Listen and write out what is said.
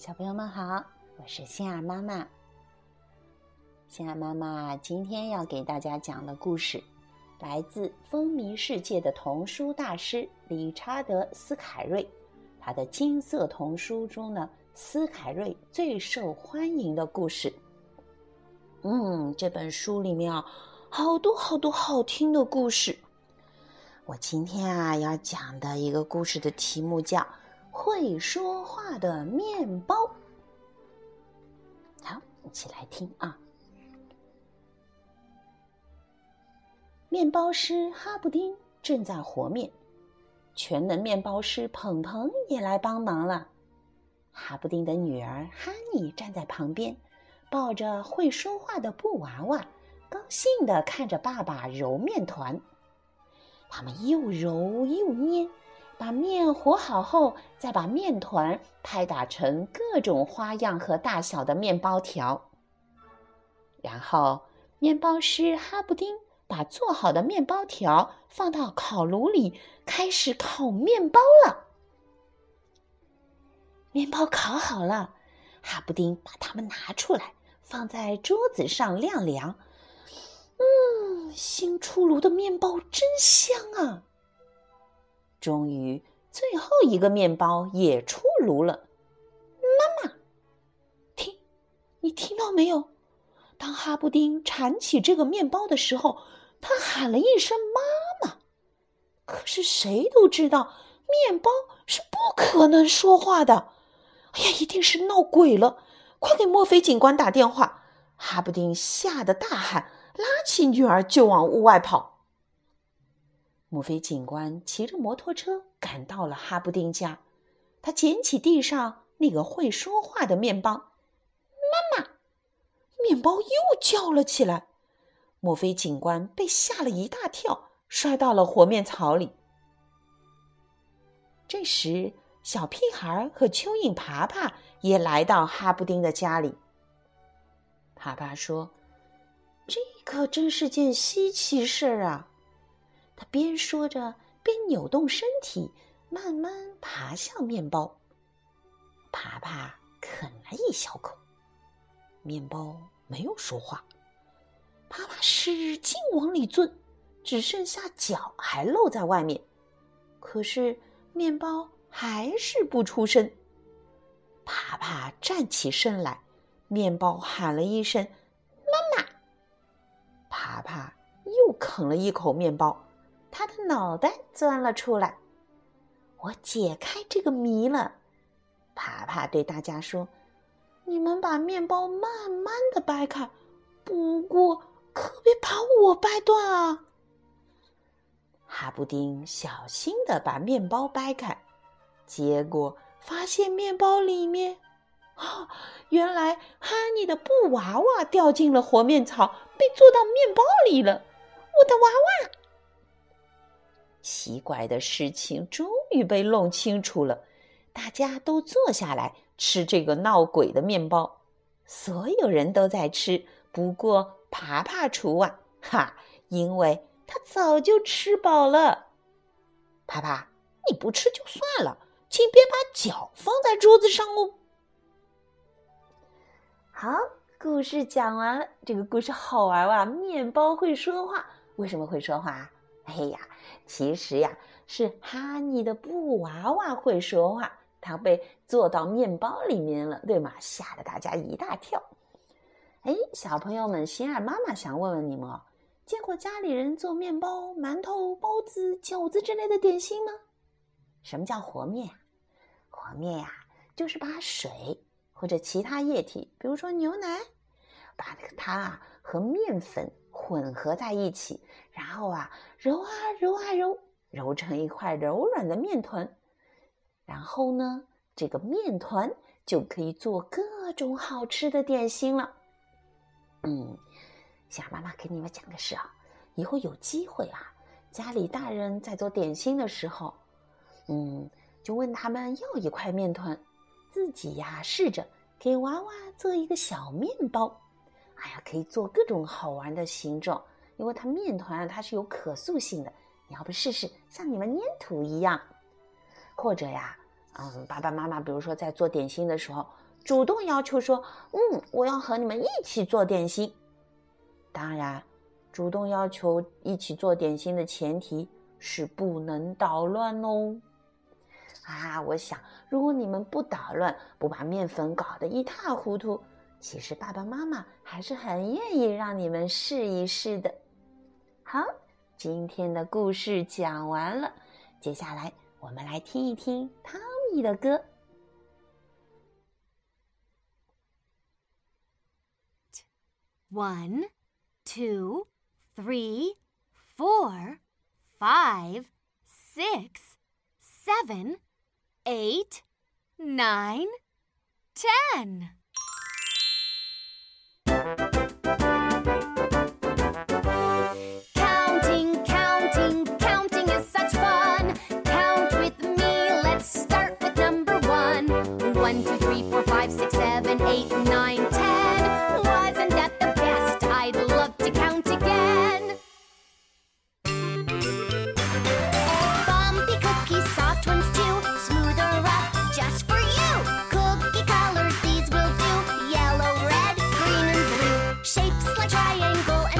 小朋友们好，我是心儿妈妈。心儿妈妈今天要给大家讲的故事，来自风靡世界的童书大师理查德·斯凯瑞。他的金色童书中呢，斯凯瑞最受欢迎的故事。嗯，这本书里面啊，好多好多好听的故事。我今天啊要讲的一个故事的题目叫。会说话的面包，好，一起来听啊！面包师哈布丁正在和面，全能面包师鹏鹏也来帮忙了。哈布丁的女儿哈尼站在旁边，抱着会说话的布娃娃，高兴的看着爸爸揉面团。他们又揉又捏。把面和好后，再把面团拍打成各种花样和大小的面包条。然后，面包师哈布丁把做好的面包条放到烤炉里，开始烤面包了。面包烤好了，哈布丁把它们拿出来，放在桌子上晾凉。嗯，新出炉的面包真香啊！终于，最后一个面包也出炉了。妈妈，听，你听到没有？当哈布丁铲起这个面包的时候，他喊了一声“妈妈”。可是谁都知道，面包是不可能说话的。哎呀，一定是闹鬼了！快给墨菲警官打电话！哈布丁吓得大喊，拉起女儿就往屋外跑。墨菲警官骑着摩托车赶到了哈布丁家，他捡起地上那个会说话的面包，妈妈，面包又叫了起来。墨菲警官被吓了一大跳，摔到了和面槽里。这时，小屁孩和蚯蚓爬爬也来到哈布丁的家里。爬爬说：“这可真是件稀奇事儿啊！”他边说着，边扭动身体，慢慢爬向面包。爬爬啃了一小口，面包没有说话。爬爬使劲往里钻，只剩下脚还露在外面。可是面包还是不出声。爬爬站起身来，面包喊了一声“妈妈”。爬爬又啃了一口面包。他的脑袋钻了出来，我解开这个谜了。爬爬对大家说：“你们把面包慢慢的掰开，不过可别把我掰断啊！”哈布丁小心的把面包掰开，结果发现面包里面，啊，原来哈尼的布娃娃掉进了和面槽，被做到面包里了。我的娃娃！奇怪的事情终于被弄清楚了，大家都坐下来吃这个闹鬼的面包。所有人都在吃，不过爬爬除外，哈，因为他早就吃饱了。爬爬，你不吃就算了，请别把脚放在桌子上哦。好，故事讲完了。这个故事好玩哇！面包会说话，为什么会说话？哎呀，其实呀，是哈尼的布娃娃会说话，它被做到面包里面了，对吗？吓得大家一大跳。哎，小朋友们，心爱妈妈想问问你们哦，见过家里人做面包、馒头、包子、饺子之类的点心吗？什么叫和面呀？和面呀，就是把水或者其他液体，比如说牛奶，把它啊和面粉。混合在一起，然后啊，揉啊揉啊揉，揉成一块柔软的面团。然后呢，这个面团就可以做各种好吃的点心了。嗯，小妈妈给你们讲个事啊，以后有机会啊，家里大人在做点心的时候，嗯，就问他们要一块面团，自己呀试着给娃娃做一个小面包。哎呀，可以做各种好玩的形状，因为它面团啊它是有可塑性的。你要不试试，像你们粘土一样，或者呀，嗯，爸爸妈妈比如说在做点心的时候，主动要求说：“嗯，我要和你们一起做点心。”当然，主动要求一起做点心的前提是不能捣乱哦。啊，我想，如果你们不捣乱，不把面粉搞得一塌糊涂，其实爸爸妈妈还是很愿意让你们试一试的。好，今天的故事讲完了，接下来我们来听一听汤米的歌。One, two, three, four, five, six, seven, eight, nine, ten. One, two, three, four, five, six, seven, eight, nine, ten. Wasn't that the best? I'd love to count again. Bumpy cookies, soft ones too. Smoother up just for you. Cookie colors, these will do. Yellow, red, green, and blue. Shapes like triangle and